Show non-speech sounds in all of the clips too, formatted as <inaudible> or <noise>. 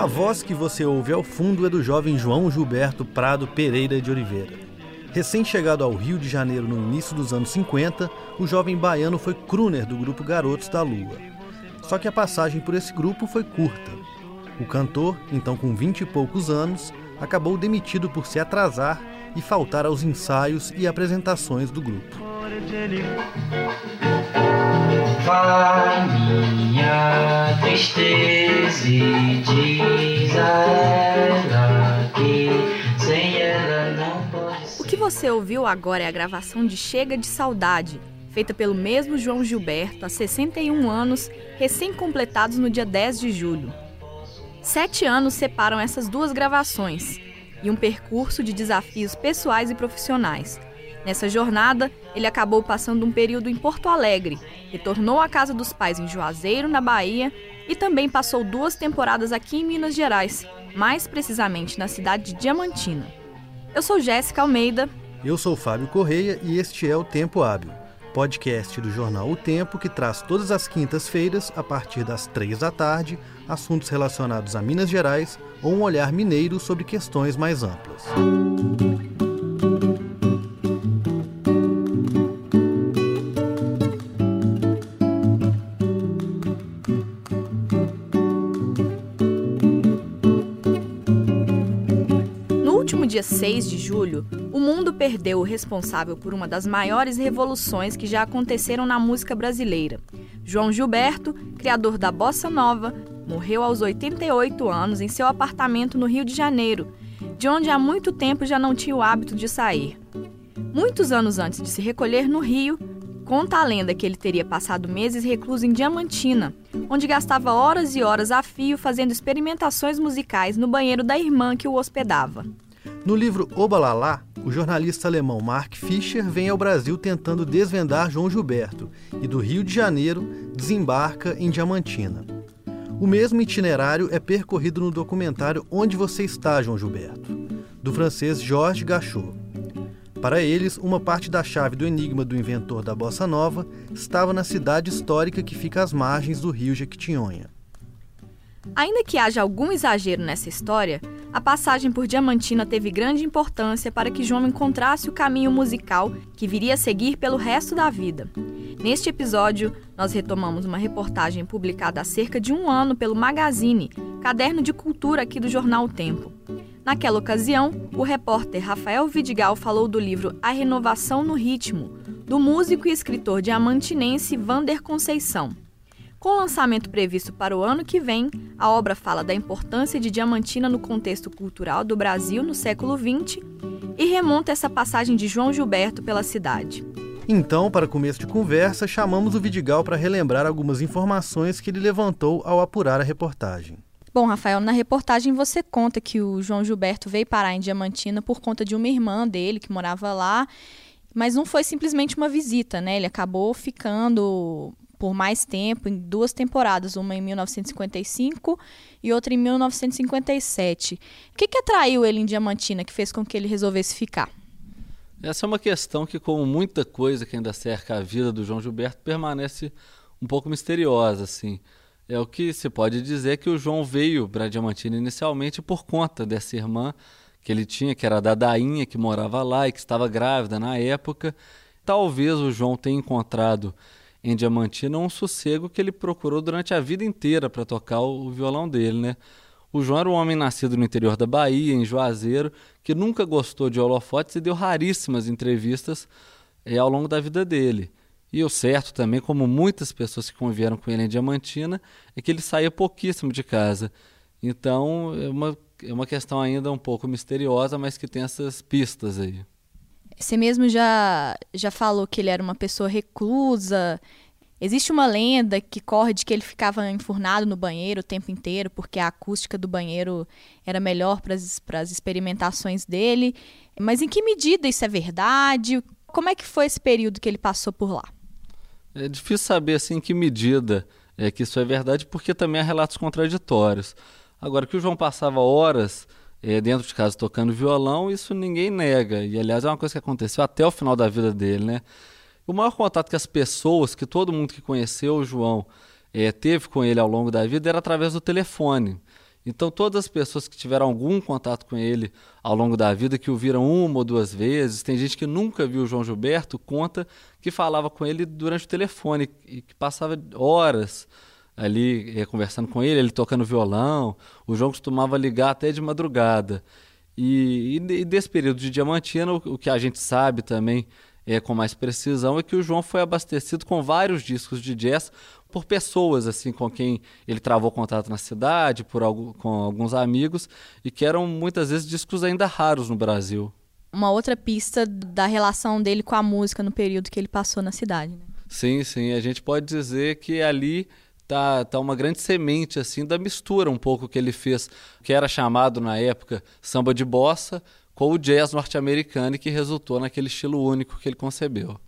A voz que você ouve ao fundo é do jovem João Gilberto Prado Pereira de Oliveira. Recém-chegado ao Rio de Janeiro no início dos anos 50, o jovem baiano foi crooner do grupo Garotos da Lua. Só que a passagem por esse grupo foi curta. O cantor, então com vinte e poucos anos, acabou demitido por se atrasar e faltar aos ensaios e apresentações do grupo. Vai minha tristeza e diz a ela que sem ela não pode ser. O que você ouviu agora é a gravação de Chega de Saudade, feita pelo mesmo João Gilberto há 61 anos, recém-completados no dia 10 de julho. Sete anos separam essas duas gravações e um percurso de desafios pessoais e profissionais. Nessa jornada, ele acabou passando um período em Porto Alegre, retornou à casa dos pais em Juazeiro, na Bahia, e também passou duas temporadas aqui em Minas Gerais, mais precisamente na cidade de Diamantina. Eu sou Jéssica Almeida. Eu sou Fábio Correia e este é o Tempo Hábil, podcast do jornal O Tempo que traz todas as quintas-feiras, a partir das três da tarde, assuntos relacionados a Minas Gerais ou um olhar mineiro sobre questões mais amplas. Dia 6 de julho, o mundo perdeu o responsável por uma das maiores revoluções que já aconteceram na música brasileira. João Gilberto, criador da bossa nova, morreu aos 88 anos em seu apartamento no Rio de Janeiro, de onde há muito tempo já não tinha o hábito de sair. Muitos anos antes de se recolher no Rio, conta a lenda que ele teria passado meses recluso em Diamantina, onde gastava horas e horas a fio fazendo experimentações musicais no banheiro da irmã que o hospedava. No livro Obalalá, o jornalista alemão Mark Fischer vem ao Brasil tentando desvendar João Gilberto e do Rio de Janeiro desembarca em Diamantina. O mesmo itinerário é percorrido no documentário Onde Você Está, João Gilberto, do francês Georges Gachot. Para eles, uma parte da chave do enigma do inventor da bossa nova estava na cidade histórica que fica às margens do rio Jequitinhonha. Ainda que haja algum exagero nessa história, a passagem por Diamantina teve grande importância para que João encontrasse o caminho musical que viria a seguir pelo resto da vida. Neste episódio, nós retomamos uma reportagem publicada há cerca de um ano pelo Magazine, caderno de cultura aqui do jornal O Tempo. Naquela ocasião, o repórter Rafael Vidigal falou do livro A Renovação no Ritmo, do músico e escritor diamantinense Vander Conceição. Com o lançamento previsto para o ano que vem, a obra fala da importância de Diamantina no contexto cultural do Brasil no século XX e remonta essa passagem de João Gilberto pela cidade. Então, para começo de conversa, chamamos o Vidigal para relembrar algumas informações que ele levantou ao apurar a reportagem. Bom, Rafael, na reportagem você conta que o João Gilberto veio parar em Diamantina por conta de uma irmã dele que morava lá, mas não foi simplesmente uma visita, né? Ele acabou ficando por mais tempo, em duas temporadas, uma em 1955 e outra em 1957. O que, que atraiu ele em Diamantina, que fez com que ele resolvesse ficar? Essa é uma questão que, como muita coisa que ainda cerca a vida do João Gilberto, permanece um pouco misteriosa, assim. É o que se pode dizer que o João veio para Diamantina inicialmente por conta dessa irmã que ele tinha, que era da Dainha, que morava lá e que estava grávida na época. Talvez o João tenha encontrado em Diamantina um sossego que ele procurou durante a vida inteira para tocar o violão dele, né? O João era um homem nascido no interior da Bahia, em Juazeiro, que nunca gostou de holofotes e deu raríssimas entrevistas é, ao longo da vida dele. E o certo também, como muitas pessoas que conviveram com ele em Diamantina, é que ele saía pouquíssimo de casa. Então, é uma, é uma questão ainda um pouco misteriosa, mas que tem essas pistas aí. Você mesmo já, já falou que ele era uma pessoa reclusa. Existe uma lenda que corre de que ele ficava enfurnado no banheiro o tempo inteiro, porque a acústica do banheiro era melhor para as experimentações dele. Mas em que medida isso é verdade? Como é que foi esse período que ele passou por lá? É difícil saber assim em que medida é que isso é verdade, porque também há relatos contraditórios. Agora, que o João passava horas dentro de casa tocando violão, isso ninguém nega. E aliás é uma coisa que aconteceu até o final da vida dele, né? O maior contato que as pessoas, que todo mundo que conheceu o João é, teve com ele ao longo da vida era através do telefone. Então, todas as pessoas que tiveram algum contato com ele ao longo da vida, que o viram uma ou duas vezes, tem gente que nunca viu o João Gilberto, conta que falava com ele durante o telefone e que passava horas ali eh, conversando com ele, ele tocando violão. O João costumava ligar até de madrugada. E, e, desse período de Diamantina, o, o que a gente sabe também é, com mais precisão é que o João foi abastecido com vários discos de jazz por pessoas assim com quem ele travou contato na cidade, por com alguns amigos e que eram muitas vezes discos ainda raros no Brasil. Uma outra pista da relação dele com a música no período que ele passou na cidade. Né? Sim, sim, a gente pode dizer que ali tá, tá uma grande semente assim da mistura um pouco que ele fez, que era chamado na época samba de bossa, com o jazz norte-americano e que resultou naquele estilo único que ele concebeu.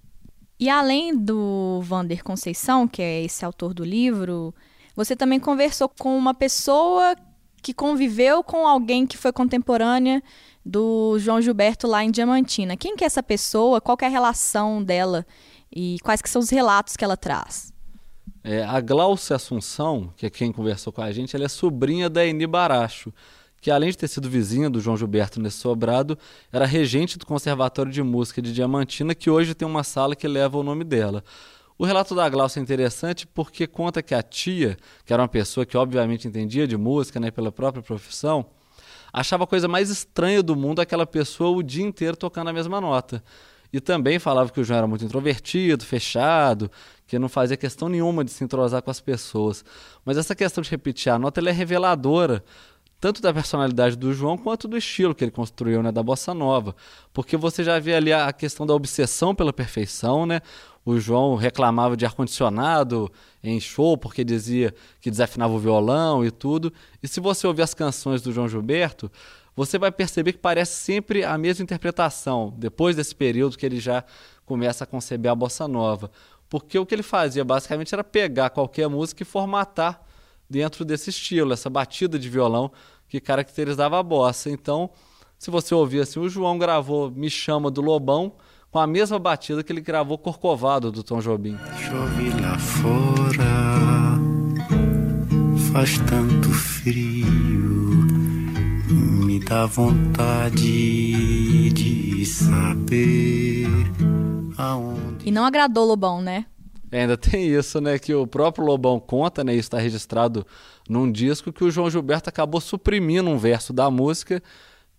E além do Vander Conceição, que é esse autor do livro, você também conversou com uma pessoa que conviveu com alguém que foi contemporânea do João Gilberto lá em Diamantina. Quem que é essa pessoa? Qual é a relação dela? E quais que são os relatos que ela traz? É, a Glaucia Assunção, que é quem conversou com a gente, ela é sobrinha da Eni Baracho, que além de ter sido vizinha do João Gilberto nesse sobrado, era regente do Conservatório de Música de Diamantina, que hoje tem uma sala que leva o nome dela. O relato da Glaucia é interessante porque conta que a tia, que era uma pessoa que obviamente entendia de música, né, pela própria profissão, achava a coisa mais estranha do mundo aquela pessoa o dia inteiro tocando a mesma nota. E também falava que o João era muito introvertido, fechado, que não fazia questão nenhuma de se entrosar com as pessoas. Mas essa questão de repetir a nota é reveladora tanto da personalidade do João quanto do estilo que ele construiu, né, da bossa nova, porque você já vê ali a questão da obsessão pela perfeição, né? O João reclamava de ar condicionado em show porque dizia que desafinava o violão e tudo. E se você ouvir as canções do João Gilberto, você vai perceber que parece sempre a mesma interpretação, depois desse período que ele já começa a conceber a bossa nova. Porque o que ele fazia basicamente era pegar qualquer música e formatar dentro desse estilo, essa batida de violão que caracterizava a bossa. Então, se você ouvir assim, o João gravou Me Chama do Lobão com a mesma batida que ele gravou Corcovado do Tom Jobim. Chove lá fora, faz tanto frio, me dá vontade de saber aonde. E não agradou Lobão, né? É, ainda <laughs> tem isso, né? Que o próprio Lobão conta, né? Isso está registrado num disco que o João Gilberto acabou suprimindo um verso da música,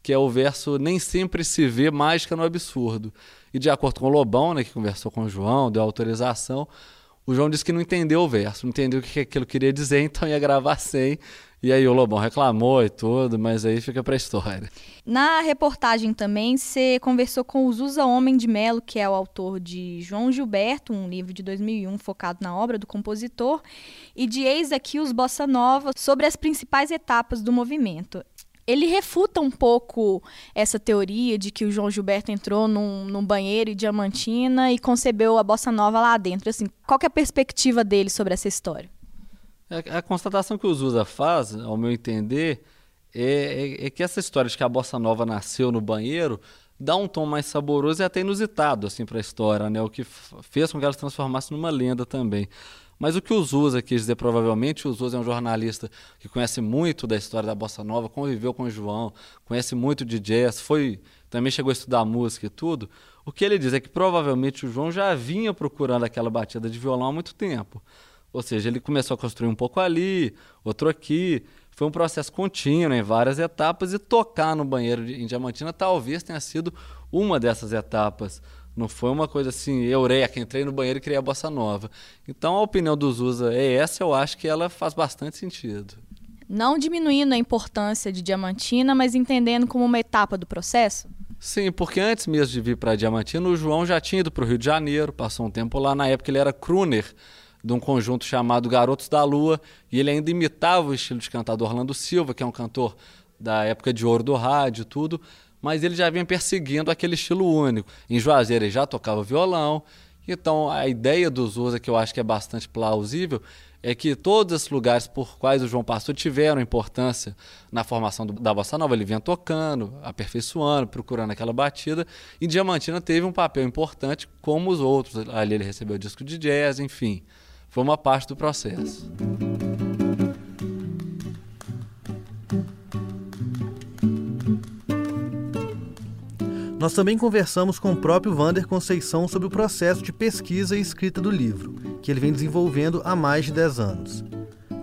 que é o verso Nem sempre se vê mágica no absurdo. E de acordo com o Lobão, né, que conversou com o João, deu autorização, o João disse que não entendeu o verso, não entendeu o que aquilo queria dizer, <laughs> então ia gravar sem. E aí o Lobão reclamou e tudo, mas aí fica pra história. Na reportagem também, você conversou com o Zusa Homem de Melo, que é o autor de João Gilberto, um livro de 2001 focado na obra do compositor, e de Eis aqui os Bossa Nova, sobre as principais etapas do movimento ele refuta um pouco essa teoria de que o João Gilberto entrou num, num, banheiro e diamantina e concebeu a bossa nova lá dentro. Assim, qual é a perspectiva dele sobre essa história? A, a constatação que o Zusa faz, ao meu entender, é, é, é, que essa história de que a bossa nova nasceu no banheiro dá um tom mais saboroso e até inusitado assim para a história, né? O que fez com que ela se transformasse numa lenda também. Mas o que o Zusa quis dizer, provavelmente, o Zusa é um jornalista que conhece muito da história da bossa nova, conviveu com o João, conhece muito de jazz, foi também chegou a estudar música e tudo. O que ele diz é que provavelmente o João já vinha procurando aquela batida de violão há muito tempo. Ou seja, ele começou a construir um pouco ali, outro aqui. Foi um processo contínuo, em várias etapas, e tocar no banheiro em Diamantina talvez tenha sido uma dessas etapas. Não foi uma coisa assim, eureka, entrei no banheiro e criei a bossa nova. Então a opinião dos USA é essa, eu acho que ela faz bastante sentido. Não diminuindo a importância de Diamantina, mas entendendo como uma etapa do processo? Sim, porque antes mesmo de vir para Diamantina, o João já tinha ido para o Rio de Janeiro, passou um tempo lá. Na época ele era crooner de um conjunto chamado Garotos da Lua, e ele ainda imitava o estilo de cantar do Orlando Silva, que é um cantor da época de ouro do rádio tudo, mas ele já vinha perseguindo aquele estilo único. Em Juazeiro ele já tocava violão, então a ideia dos Usa, que eu acho que é bastante plausível, é que todos esses lugares por quais o João passou tiveram importância na formação do, da bossa nova. Ele vinha tocando, aperfeiçoando, procurando aquela batida. E Diamantina teve um papel importante, como os outros. Ali ele recebeu disco de jazz, enfim foi uma parte do processo. Nós também conversamos com o próprio Vander Conceição sobre o processo de pesquisa e escrita do livro, que ele vem desenvolvendo há mais de 10 anos.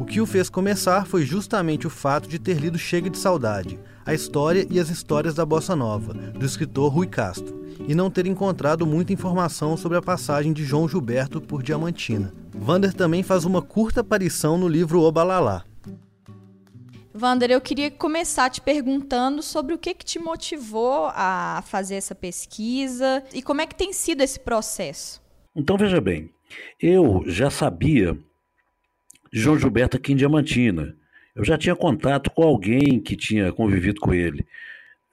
O que o fez começar foi justamente o fato de ter lido Chega de Saudade, a história e as histórias da bossa nova, do escritor Rui Castro, e não ter encontrado muita informação sobre a passagem de João Gilberto por Diamantina. Vander também faz uma curta aparição no livro Obalalá. Vander, eu queria começar te perguntando sobre o que, que te motivou a fazer essa pesquisa e como é que tem sido esse processo. Então, veja bem, eu já sabia de João Gilberto aqui em Diamantina. Eu já tinha contato com alguém que tinha convivido com ele,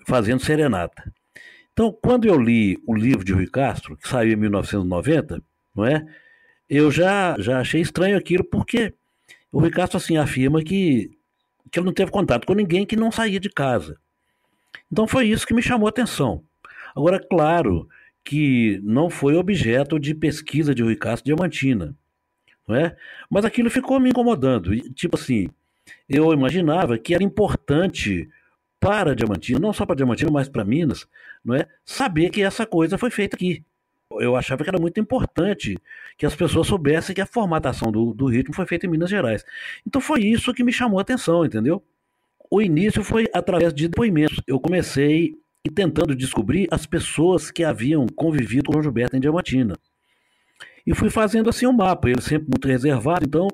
fazendo serenata. Então, quando eu li o livro de Rui Castro, que saiu em 1990, não é? Eu já, já achei estranho aquilo, porque o Rui Castro assim, afirma que que ele não teve contato com ninguém que não saía de casa. Então foi isso que me chamou a atenção. Agora, claro que não foi objeto de pesquisa de Rui Castro Diamantina, não é? Mas aquilo ficou me incomodando. Tipo assim, eu imaginava que era importante para Diamantina, não só para Diamantina, mas para Minas, não é? Saber que essa coisa foi feita aqui. Eu achava que era muito importante que as pessoas soubessem que a formatação do, do ritmo foi feita em Minas Gerais. Então foi isso que me chamou a atenção, entendeu? O início foi através de depoimentos. Eu comecei tentando descobrir as pessoas que haviam convivido com o Gilberto em Diamantina. E fui fazendo assim um mapa, ele sempre muito reservado, então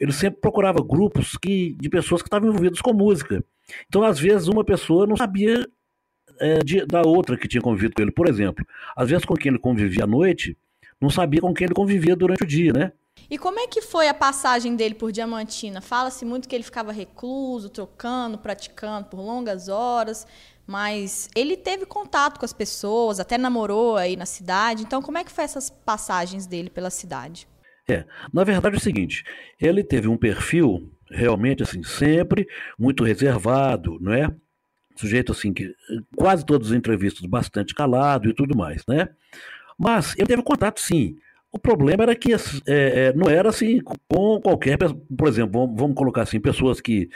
ele sempre procurava grupos que, de pessoas que estavam envolvidas com música. Então, às vezes, uma pessoa não sabia é, de, da outra que tinha convivido com ele. Por exemplo, às vezes com quem ele convivia à noite, não sabia com quem ele convivia durante o dia, né? E como é que foi a passagem dele por Diamantina? Fala-se muito que ele ficava recluso, trocando, praticando por longas horas, mas ele teve contato com as pessoas, até namorou aí na cidade. Então, como é que foi essas passagens dele pela cidade? É, na verdade é o seguinte, ele teve um perfil realmente assim, sempre muito reservado, não é? sujeito assim que quase todas as entrevistas bastante calado e tudo mais, né? Mas ele teve contato sim. O problema era que é, é, não era assim com qualquer, por exemplo, vamos, colocar assim, pessoas que,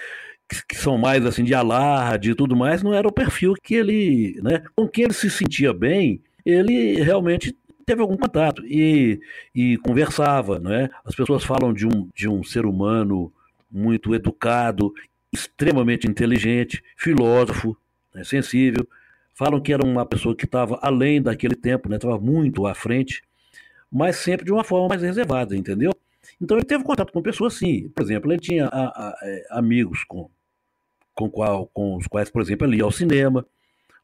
que, são mais assim de alarde e tudo mais, não era o perfil que ele, né? Com quem ele se sentia bem, ele realmente teve algum contato e, e conversava, né? As pessoas falam de um, de um ser humano muito educado extremamente inteligente, filósofo, né, sensível. Falam que era uma pessoa que estava além daquele tempo, estava né, muito à frente, mas sempre de uma forma mais reservada, entendeu? Então ele teve contato com pessoas sim. Por exemplo, ele tinha a, a, é, amigos com, com, qual, com os quais, por exemplo, ele ia ao cinema,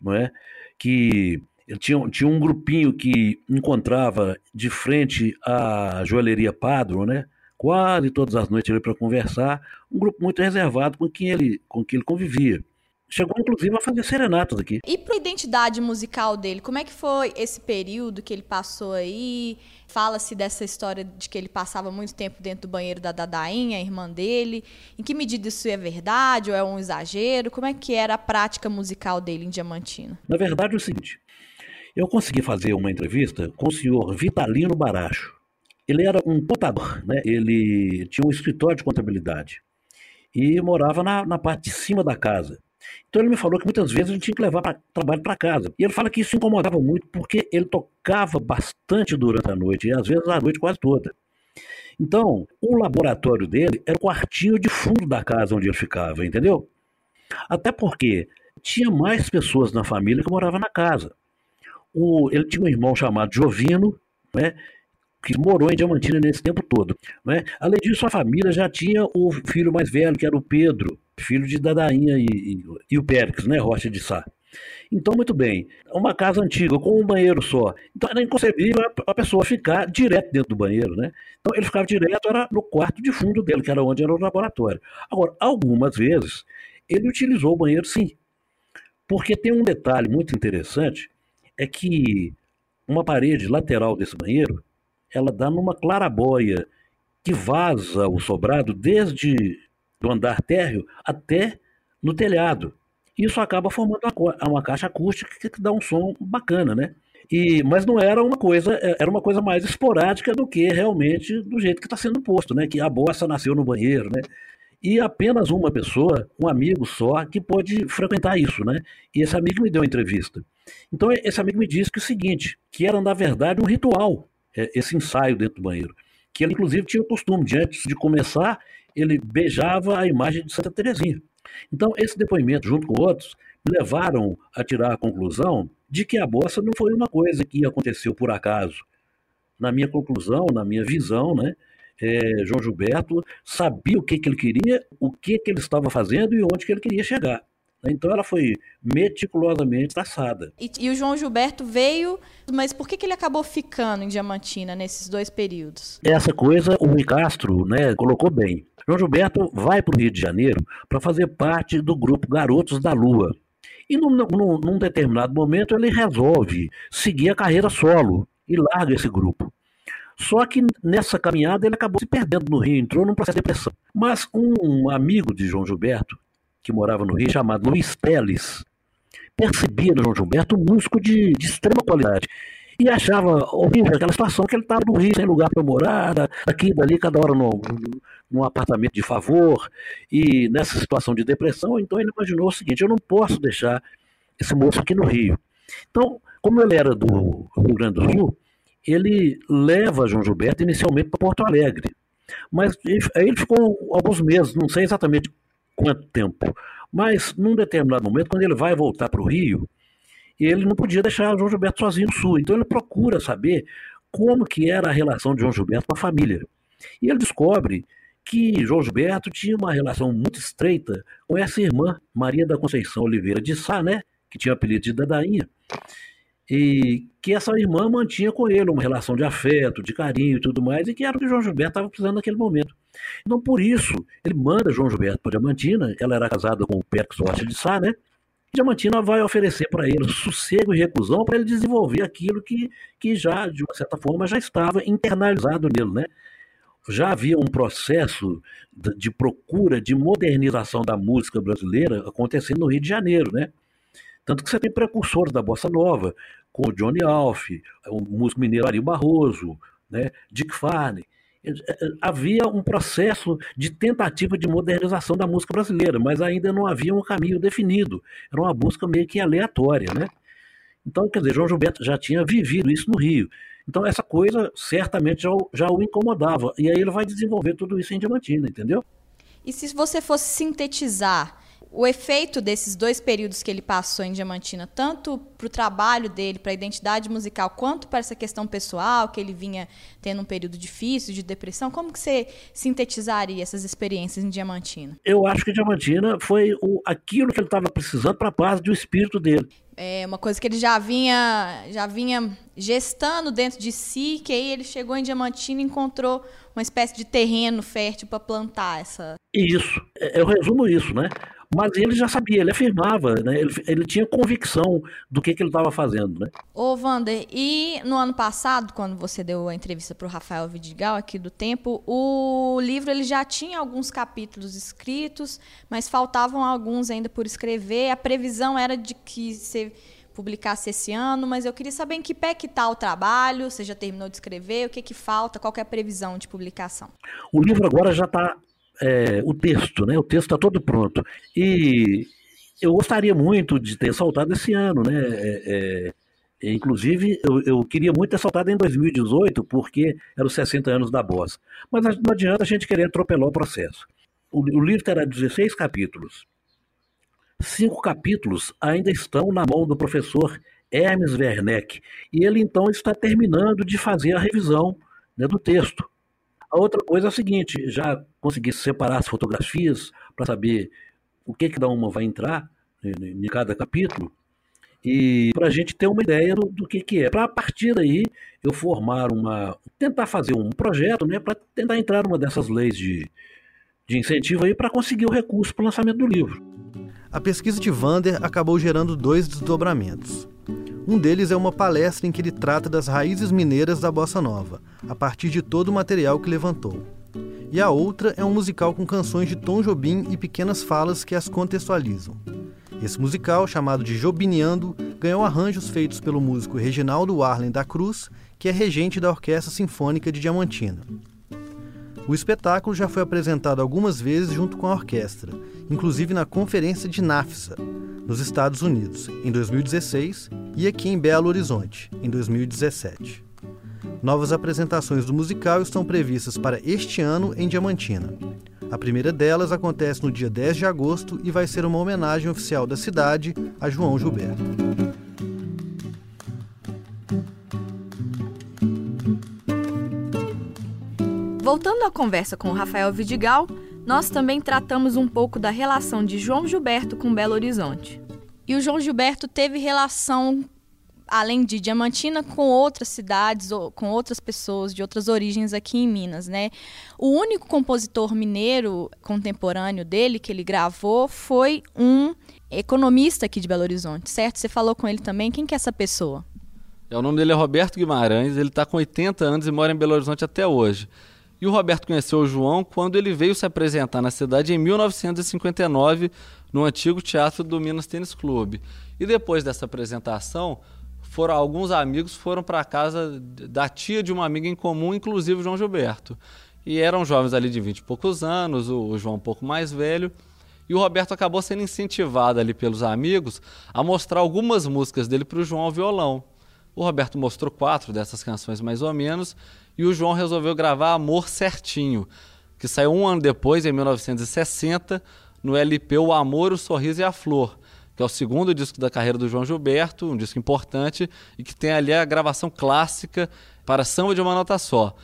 não é? Que tinha, tinha um grupinho que encontrava de frente à joalheria Padro, né? quase todas as noites ele para conversar, um grupo muito reservado com quem ele, com quem ele convivia. Chegou, inclusive, a fazer serenatas aqui. E para a identidade musical dele, como é que foi esse período que ele passou aí? Fala-se dessa história de que ele passava muito tempo dentro do banheiro da Dadainha, a irmã dele. Em que medida isso é verdade ou é um exagero? Como é que era a prática musical dele em Diamantina? Na verdade, é o seguinte. Eu consegui fazer uma entrevista com o senhor Vitalino Baracho. Ele era um contador, né? ele tinha um escritório de contabilidade e morava na, na parte de cima da casa. Então ele me falou que muitas vezes gente tinha que levar pra, trabalho para casa. E ele fala que isso incomodava muito porque ele tocava bastante durante a noite, e às vezes a noite quase toda. Então, o laboratório dele era o quartinho de fundo da casa onde ele ficava, entendeu? Até porque tinha mais pessoas na família que moravam na casa. O, ele tinha um irmão chamado Jovino, né, que morou em Diamantina nesse tempo todo. Né? Além disso, a família já tinha o filho mais velho, que era o Pedro, filho de Dadainha e, e, e o Périx, né? Rocha de Sá. Então, muito bem, uma casa antiga com um banheiro só. Então era inconcebível a pessoa ficar direto dentro do banheiro, né? Então ele ficava direto era no quarto de fundo dele, que era onde era o laboratório. Agora, algumas vezes ele utilizou o banheiro sim. Porque tem um detalhe muito interessante, é que uma parede lateral desse banheiro ela dá numa clarabóia que vaza o sobrado desde do andar térreo até no telhado. Isso acaba formando uma, uma caixa acústica que dá um som bacana, né? E, mas não era uma coisa, é, era uma coisa mais esporádica do que realmente do jeito que está sendo posto, né? Que a bossa nasceu no banheiro, né? E apenas uma pessoa, um amigo só, que pode frequentar isso, né? E esse amigo me deu uma entrevista. Então, esse amigo me disse que o seguinte, que era, na verdade, um ritual, é, esse ensaio dentro do banheiro. Que ele, inclusive, tinha o costume de, antes de começar, ele beijava a imagem de Santa Teresinha. Então, esse depoimento, junto com outros, levaram a tirar a conclusão de que a bossa não foi uma coisa que aconteceu por acaso. Na minha conclusão, na minha visão, né, é, João Gilberto sabia o que, que ele queria, o que, que ele estava fazendo e onde que ele queria chegar. Então ela foi meticulosamente traçada. E, e, o João Gilberto veio, mas por que, que ele acabou ficando em Diamantina nesses dois períodos? Essa coisa o Rui Castro né, colocou bem. João Gilberto vai para o Rio de Janeiro para fazer parte do grupo Garotos da Lua. E num, num, num determinado momento ele resolve seguir a carreira solo e larga esse grupo. Só que nessa caminhada ele acabou se perdendo no Rio, entrou num processo de depressão. Mas um amigo de João Gilberto, que morava no Rio, chamado Luiz Teles, percebia no João Gilberto um músico de, de extrema qualidade. E achava horrível aquela situação que ele estava no Rio, sem lugar para morar, aqui e dali, cada hora no, num apartamento de favor, e nessa situação de depressão, então ele imaginou o seguinte: eu não posso deixar esse moço aqui no Rio. Então, como ele era do Rio Grande do Sul, ele leva João Gilberto inicialmente para Porto Alegre. Mas aí ele ficou alguns meses, não sei exatamente quanto tempo, mas num determinado momento, quando ele vai voltar para o Rio, ele não podia deixar João Gilberto sozinho no Sul. Então ele procura saber como que era a relação de João Gilberto com a família. E ele descobre que João Gilberto tinha uma relação muito estreita com essa irmã, Maria da Conceição Oliveira de Sá, né? que tinha o apelido de Dadainha e que essa irmã mantinha com ele uma relação de afeto, de carinho e tudo mais, e que era o que João Gilberto estava precisando naquele momento. Então, por isso, ele manda João Gilberto para Diamantina, ela era casada com o Pérez Rocha de Sá, né? E Diamantina vai oferecer para ele sossego e recusão para ele desenvolver aquilo que, que já, de uma certa forma, já estava internalizado nele, né? Já havia um processo de procura de modernização da música brasileira acontecendo no Rio de Janeiro, né? Tanto que você tem precursores da bossa nova, com o Johnny Alf, o músico mineiro Ari Barroso, né, Dick Farney. É, é, havia um processo de tentativa de modernização da música brasileira, mas ainda não havia um caminho definido. Era uma busca meio que aleatória, né? Então, quer dizer, João Gilberto já tinha vivido isso no Rio. Então, essa coisa certamente já, já o incomodava. E aí ele vai desenvolver tudo isso em Diamantina, entendeu? E se você fosse sintetizar o efeito desses dois períodos que ele passou em Diamantina, tanto para o trabalho dele, para a identidade musical, quanto para essa questão pessoal, que ele vinha tendo um período difícil de depressão, como que você sintetizaria essas experiências em Diamantina? Eu acho que Diamantina foi o, aquilo que ele estava precisando para a paz do espírito dele. É uma coisa que ele já vinha, já vinha gestando dentro de si, que aí ele chegou em Diamantina e encontrou uma espécie de terreno fértil para plantar essa. Isso, eu resumo isso, né? Mas ele já sabia, ele afirmava, né? ele, ele tinha convicção do que, que ele estava fazendo. Né? Ô, Wander, e no ano passado, quando você deu a entrevista para o Rafael Vidigal aqui do Tempo, o livro ele já tinha alguns capítulos escritos, mas faltavam alguns ainda por escrever. A previsão era de que você publicasse esse ano, mas eu queria saber em que pé que está o trabalho, você já terminou de escrever, o que, que falta, qual que é a previsão de publicação? O livro agora já está é, o texto, né? O texto está todo pronto. E eu gostaria muito de ter soltado esse ano, né? É, é, inclusive, eu, eu, queria muito ter soltado em 2018, porque eram os 60 anos da Bossa. Mas não adianta a gente querer atropelar o processo. O, o livro terá 16 capítulos. Cinco capítulos ainda estão na mão do professor Hermes Werneck, e ele então está terminando de fazer a revisão né, do texto. A outra coisa é a seguinte: já consegui separar as fotografias para saber o que cada uma vai entrar em cada capítulo e para a gente ter uma ideia do, do que, que é. Para a partir daí eu formar uma. tentar fazer um projeto né, para tentar entrar numa dessas leis de, de incentivo aí para conseguir o recurso para o lançamento do livro. A pesquisa de Vander acabou gerando dois desdobramentos. Um deles é uma palestra em que ele trata das raízes mineiras da bossa nova, a partir de todo o material que levantou. E a outra é um musical com canções de Tom Jobim e pequenas falas que as contextualizam. Esse musical, chamado de Jobiniando, ganhou arranjos feitos pelo músico Reginaldo Arlen da Cruz, que é regente da Orquestra Sinfônica de Diamantina. O espetáculo já foi apresentado algumas vezes junto com a orquestra, inclusive na Conferência de NAFSA, nos Estados Unidos, em 2016, e aqui em Belo Horizonte, em 2017. Novas apresentações do musical estão previstas para este ano em Diamantina. A primeira delas acontece no dia 10 de agosto e vai ser uma homenagem oficial da cidade a João Gilberto. Voltando à conversa com o Rafael Vidigal, nós também tratamos um pouco da relação de João Gilberto com Belo Horizonte. E o João Gilberto teve relação, além de Diamantina, com outras cidades, com outras pessoas de outras origens aqui em Minas, né? O único compositor mineiro contemporâneo dele que ele gravou foi um economista aqui de Belo Horizonte, certo? Você falou com ele também. Quem que é essa pessoa? É, o nome dele é Roberto Guimarães, ele está com 80 anos e mora em Belo Horizonte até hoje. E o Roberto conheceu o João quando ele veio se apresentar na cidade em 1959, no antigo teatro do Minas Tênis Clube. E depois dessa apresentação, foram alguns amigos foram para a casa da tia de uma amiga em comum, inclusive o João Gilberto. E eram jovens ali de 20 e poucos anos, o, o João um pouco mais velho. E o Roberto acabou sendo incentivado ali pelos amigos a mostrar algumas músicas dele para o João ao violão. O Roberto mostrou quatro dessas canções mais ou menos e o João resolveu gravar Amor Certinho, que saiu um ano depois, em 1960, no LP O Amor, o Sorriso e a Flor, que é o segundo disco da carreira do João Gilberto, um disco importante e que tem ali a gravação clássica para samba de uma nota só.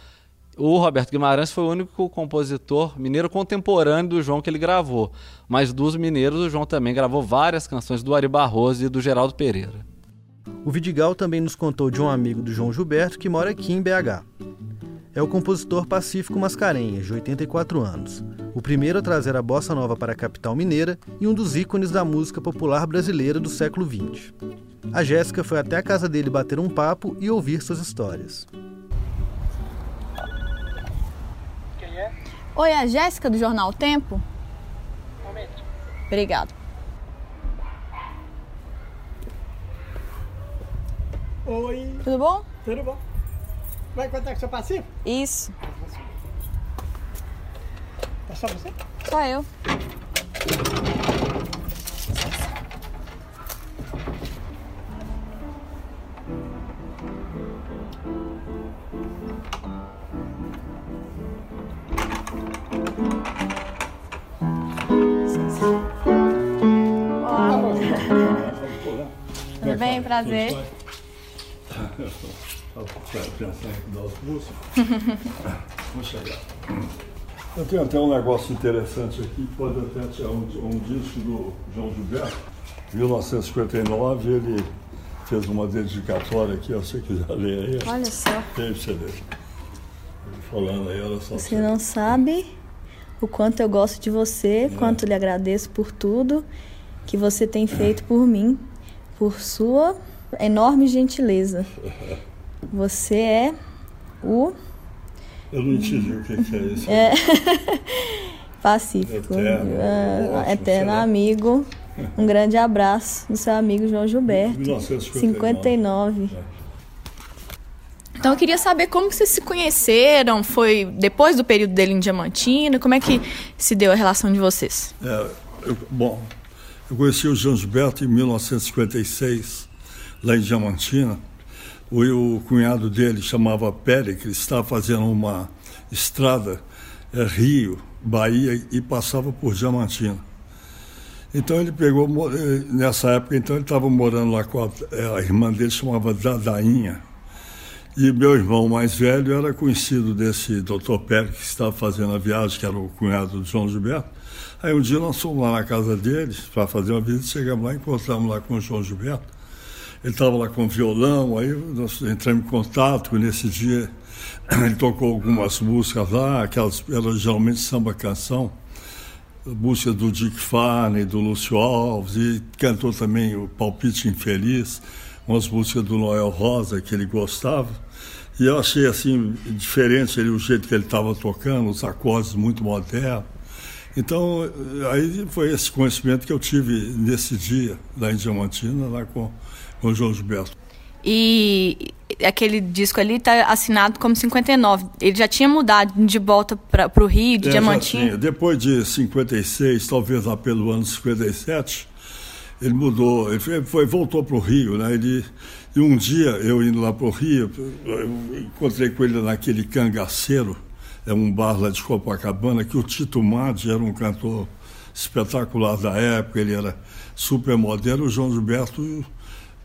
O Roberto Guimarães foi o único compositor mineiro contemporâneo do João que ele gravou, mas dos mineiros o João também gravou várias canções do Ari Barroso e do Geraldo Pereira. O Vidigal também nos contou de um amigo do João Gilberto que mora aqui em BH é o compositor Pacífico Mascarenhas, de 84 anos, o primeiro a trazer a bossa nova para a capital mineira e um dos ícones da música popular brasileira do século XX. A Jéssica foi até a casa dele bater um papo e ouvir suas histórias. Quem é? Oi, é a Jéssica do Jornal Tempo? Momento. Obrigado. Oi. Tudo bom? Tudo bom. Vai contar com seu passivo? Isso. É só você? Só eu. Tudo bem? Prazer. <laughs> Vou chegar. Eu tenho até um negócio interessante aqui, pode até ser um, um disco do João Gilberto. Em 1959 ele fez uma dedicatória aqui, se você quiser ler aí. Olha só. Tem você ler. Falando aí, olha só. Você não sabe o quanto eu gosto de você, é. quanto lhe agradeço por tudo que você tem feito por mim, por sua enorme gentileza. <laughs> Você é o. Eu não entendi o que, que é isso. É. <laughs> Pacífico. Eterno, uh, eterno amigo. Um grande abraço do seu amigo João Gilberto. 1959. É. Então eu queria saber como vocês se conheceram, foi depois do período dele em Diamantina, como é que se deu a relação de vocês? É, eu, bom, eu conheci o João Gilberto em 1956, lá em Diamantina o, o cunhado dele chamava Péricles, estava fazendo uma estrada é, Rio, Bahia e passava por Diamantina. Então ele pegou, eh, nessa época, então ele estava morando lá com a, eh, a, irmã dele, chamava Dadainha. E meu irmão mais velho era conhecido desse doutor Pérez, que estava fazendo a viagem, que era o cunhado do João Gilberto. Aí um dia nós fomos lá na casa deles para fazer uma visita, chegamos lá, encontramos lá com o João Gilberto. Ele estava lá com violão, aí nós entramos em contato, e nesse dia <clears throat> ele tocou algumas músicas lá, aquelas eram geralmente samba canção, música do Dick Farney, do Lúcio Alves, e cantou também o Palpite Infeliz, umas músicas do Noel Rosa que ele gostava. E eu achei assim diferente ele, o jeito que ele estava tocando, os acordes muito modernos. Então, aí foi esse conhecimento que eu tive nesse dia, lá em Diamantina, lá com com João Gilberto. E aquele disco ali tá assinado como 59. Ele já tinha mudado de volta para o Rio, de É, Diamantina. Depois de 56, talvez lá pelo ano 57, ele mudou, ele foi, foi- voltou para o Rio, né? Ele, e um dia, eu indo lá para o Rio, eu encontrei com ele naquele cangaceiro, é um bar lá de Copacabana, que o Tito Madi era um cantor espetacular da época, ele era super moderno, o João Gilberto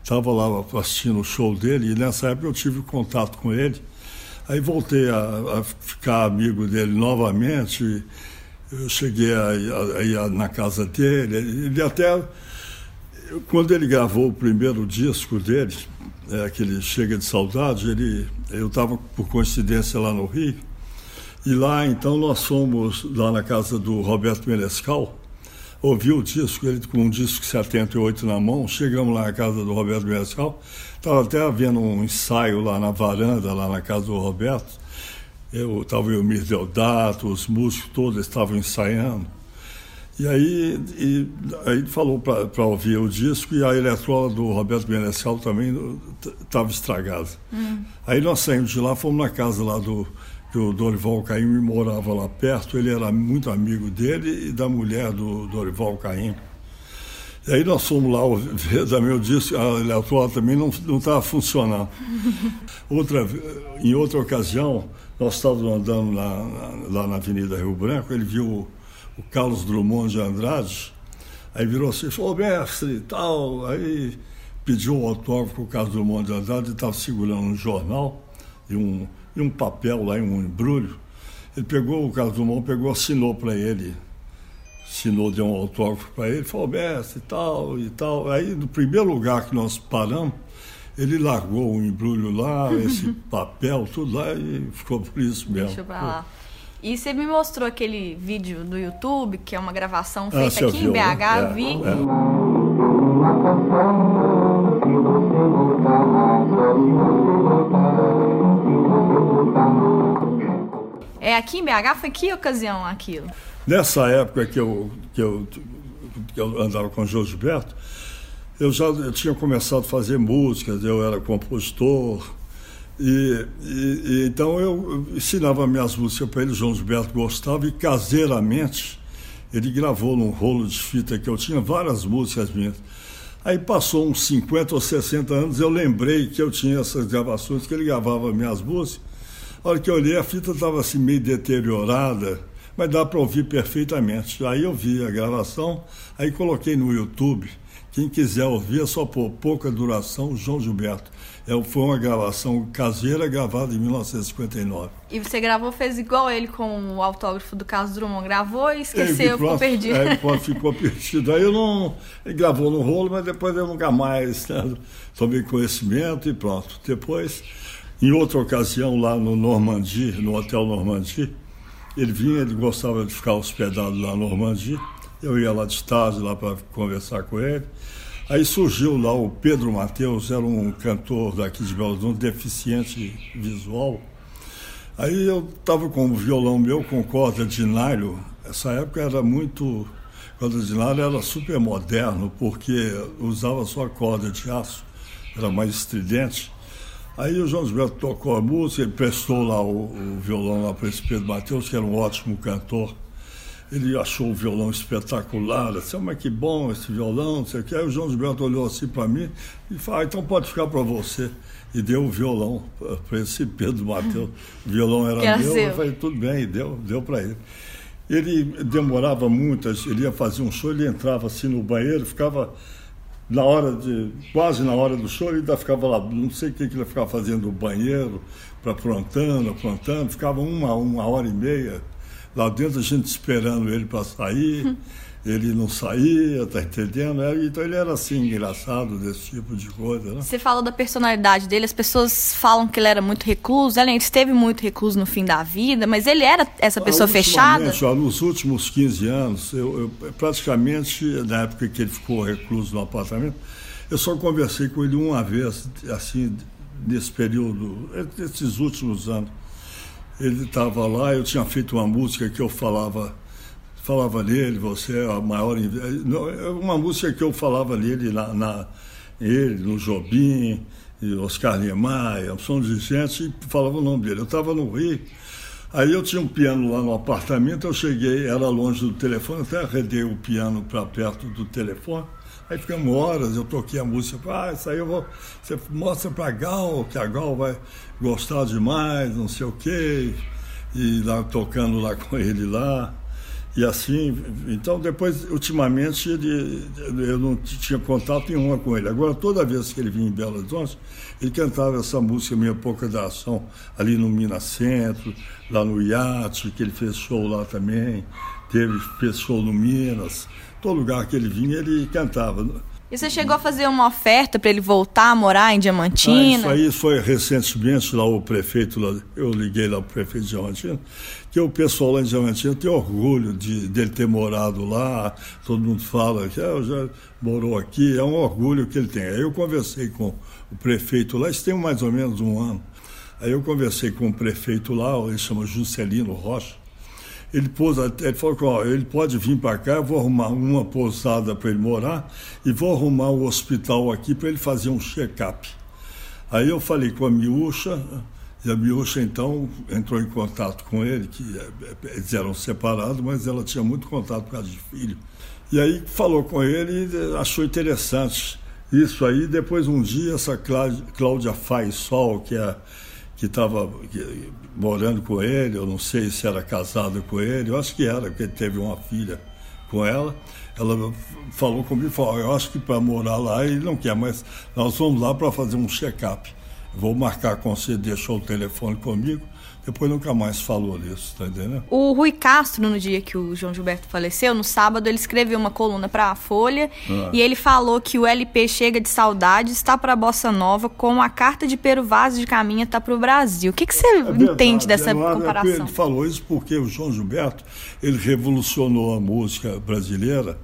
estava lá assistindo o show dele, e nessa época eu tive contato com ele. Aí voltei a, a ficar amigo dele novamente. Eu cheguei a, a ir na casa dele. Ele até. Quando ele gravou o primeiro disco dele, é, aquele Chega de Saudade, ele, eu estava por coincidência lá no Rio. E lá então nós fomos lá na casa do Roberto Menescal, ouvi o disco, ele com um disco 78 na mão, chegamos lá na casa do Roberto Menescal, estava até havendo um ensaio lá na varanda, lá na casa do Roberto. Eu estava o Mir Deodato, os músicos todos estavam ensaiando. E aí, e, aí falou para ouvir o disco e a eletrola do Roberto Menescal também estava estragada. Aí nós saímos de lá, fomos na casa lá do que o Dorival Caim morava lá perto, ele era muito amigo dele e da mulher do Dorival Caim. E aí nós fomos lá ver <laughs> também o disco, a eletrola também não estava funcionando. <laughs> Outra, em outra ocasião, nós estávamos andando lá, lá na Avenida Rio Branco, ele viu o, o Carlos Drummond de Andrade, aí virou assim, falou, mestre e tal, aí pediu um autógrafo o Carlos Drummond de Andrade, estava segurando um jornal e um, e um papel lá, um embrulho. Ele pegou, o Carlos Drummond pegou, assinou para ele, assinou, deu um autógrafo para ele, falou, mestre e tal, e tal. Aí, no primeiro lugar que nós paramos, ele largou o embrulho lá, <laughs> esse papel, tudo lá, e ficou por isso mesmo. Deixa pra lá. E você me mostrou aquele vídeo do YouTube, que é uma gravação feita Ah, você aqui viu, em BH, né? eu vi. É, é. É aqui em BH? Foi que ocasião aquilo? Nessa época que eu, que eu, que eu andava com o João Gilberto, eu já eu tinha começado a fazer músicas, eu era compositor. E, e- e então eu ensinava minhas músicas para ele, João Gilberto gostava, e caseiramente ele gravou num rolo de fita que eu tinha várias músicas minhas. Aí passou uns 50 ou 60 anos, eu lembrei que eu tinha essas gravações, que ele gravava minhas músicas. A hora que eu olhei, a fita estava assim meio deteriorada, mas dá para ouvir perfeitamente. Aí eu vi a gravação, aí coloquei no YouTube. Quem quiser ouvir é só por pouca duração, João Gilberto. É, foi uma gravação caseira gravada em 1959. E você gravou, fez igual ele com o autógrafo do Carlos Drummond. Gravou e Aí, esqueceu, ficou pronto, perdido. <laughs> Pronto, ficou perdido. Aí eu não. Ele gravou no rolo, mas depois eu nunca mais né, tomei conhecimento e pronto. Depois, em outra ocasião, lá no Normandie, no Hotel Normandie, ele vinha, ele gostava de ficar hospedado lá no Normandie. Eu ia lá de tarde lá para conversar com ele. Aí surgiu lá o Pedro Mateus, era um cantor daqui de Belo Horizonte, deficiente visual. Aí eu estava com o violão meu com corda de nylon. Essa época era muito. Corda de nylon era super moderno, porque usava só corda de aço, era mais estridente. Aí o João Gilberto tocou a música, ele prestou lá o, o violão lá para esse Pedro Mateus, que era um ótimo cantor. Ele achou o violão espetacular, disse, "Ah, mas que bom esse violão, não sei o que. Aí o João Gilberto olhou assim para mim e falou, ah, então pode ficar para você. E deu o violão para esse Pedro Mateus. O violão era <laughs> Que meu, eu falei, tudo bem, e deu, deu para ele. Ele demorava muito, ele ia fazer um show, ele entrava assim no banheiro, ficava na hora de, quase na hora do show, ele ainda ficava lá, não sei o que, que ele ficava fazendo no banheiro, para aprontando, aprontando, ficava uma, uma hora e meia lá dentro, a gente esperando ele para sair, <laughs> ele não saía, tá entendendo? É, Então ele era assim, engraçado desse tipo de coisa, né? Você falou da personalidade dele, as pessoas falam que ele era muito recluso, ele esteve muito recluso no fim da vida, mas ele era essa pessoa Ah, fechada? ó, nos últimos 15 anos, eu, eu praticamente, na época que ele ficou recluso no apartamento, eu só conversei com ele uma vez, assim, nesse período, esses últimos anos. Ele estava lá, eu tinha feito uma música que eu falava, falava nele, você é a maior. não, é Uma música que eu falava nele, na, na- ele, no Jobim, Oscar Niemeyer, de gente, e falava o nome dele. Eu estava no Rio, aí eu tinha um piano lá no apartamento, eu cheguei, era longe do telefone, até arredei o piano para perto do telefone, aí ficamos horas, eu toquei a música, ah, isso aí eu vou, você mostra para a Gal, que a Gal vai gostar demais, não sei o quê, e lá tocando lá <laughs> com ele lá. E assim, então depois, ultimamente, ele, eu não tinha contato nenhum com ele. Agora, toda vez que ele vinha em Belo Horizonte, ele cantava essa música Minha Pouca da Ação, ali no Minas Centro, lá no Iate, que ele fez show lá também, teve, fez show no Minas. Todo lugar que ele vinha, ele cantava. E você chegou a fazer uma oferta para ele voltar a morar em Diamantina? Ah, isso aí foi recentemente lá o prefeito, lá, eu liguei lá o prefeito de Diamantina, que o pessoal lá em Diamantina tem orgulho de dele ter morado lá, todo mundo fala que ah, já morou aqui, é um orgulho que ele tem. Aí eu conversei com o prefeito lá, isso tem mais ou menos um ano. Aí eu conversei com o prefeito lá, ele chama Juscelino Rocha, ele pôs ele falou que ó, ele pode vir para cá, eu vou arrumar uma pousada para ele morar e vou arrumar um hospital aqui para ele fazer um check-up. Aí eu falei com a Miúcha, e a Miúcha então entrou em contato com ele, que é, é, eles eram separados, mas ela tinha muito contato por causa de filho. E aí falou com ele e achou interessante isso aí. Depois um dia essa Cláudia Faisol, que é que estava morando com ele, eu não sei se era casada com ele, eu acho que era, porque ele teve uma filha com ela. Ela falou comigo, falou, eu acho que para morar lá ele não quer, mas nós vamos lá para fazer um check-up. Vou marcar com você, deixou o telefone comigo, depois nunca mais falou nisso, tá entendendo? O Rui Castro, no dia que o João Gilberto faleceu, no sábado, ele escreveu uma coluna para a Folha ah. e ele falou que o LP chega de saudade, está para a Bossa Nova, como a carta de Pero Vaz de Caminha está para o Brasil. O que, que você é entende dessa comparação? Ele falou isso porque o João Gilberto, ele revolucionou a música brasileira,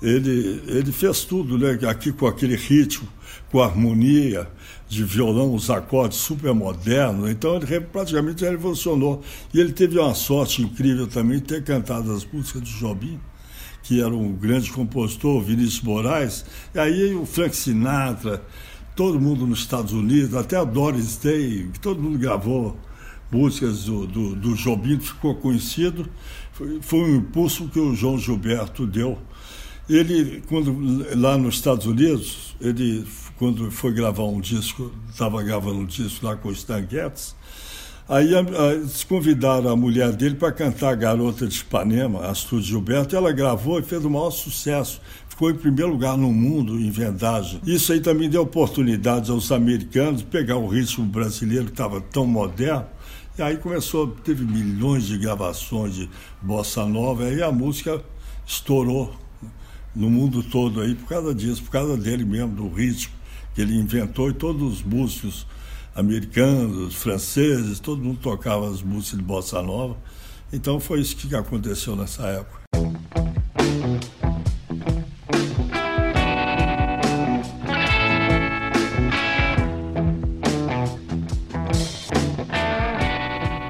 ele, ele fez tudo, né? Aqui com aquele ritmo, com harmonia, de violão, os acordes super modernos. Então ele praticamente revolucionou. E ele teve uma sorte incrível também de ter cantado as músicas de Jobim, que era um grande compositor, Vinícius Moraes. E aí o Frank Sinatra, todo mundo nos Estados Unidos, até a Doris Day, todo mundo gravou músicas do, do, do Jobim, ficou conhecido. Foi, foi um impulso que o João Gilberto deu. Ele, quando lá nos Estados Unidos, ele quando foi gravar um disco, estava gravando um disco lá com o Stan Getz, aí a, a, eles convidaram a mulher dele para cantar Garota de Ipanema, Astrid Gilberto, e ela gravou e fez o maior sucesso. Ficou em primeiro lugar no mundo em vendagem. Isso aí também deu oportunidades aos americanos pegar o ritmo brasileiro que estava tão moderno e aí começou, teve milhões de gravações de bossa nova, e a música estourou no mundo todo aí por causa disso, por causa dele mesmo, do ritmo que ele inventou e todos os músicos americanos, franceses, todo mundo tocava as músicas de bossa nova. Então foi isso que aconteceu nessa época.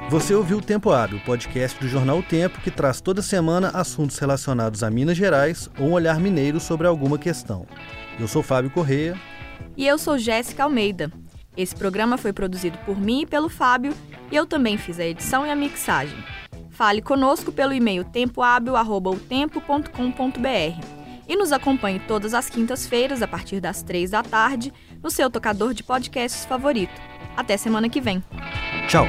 Você ouviu o Tempo Hábil, podcast do jornal O Tempo, que traz toda semana assuntos relacionados a Minas Gerais ou um olhar mineiro sobre alguma questão. Eu sou Fábio Correia e eu sou Jéssica Almeida. Esse programa foi produzido por mim e pelo Fábio e eu também fiz a edição e a mixagem. Fale conosco pelo e-mail tempohábil.tempo.com.br e nos acompanhe todas as quintas-feiras a partir das três da tarde no seu tocador de podcasts favorito. Até semana que vem. Tchau!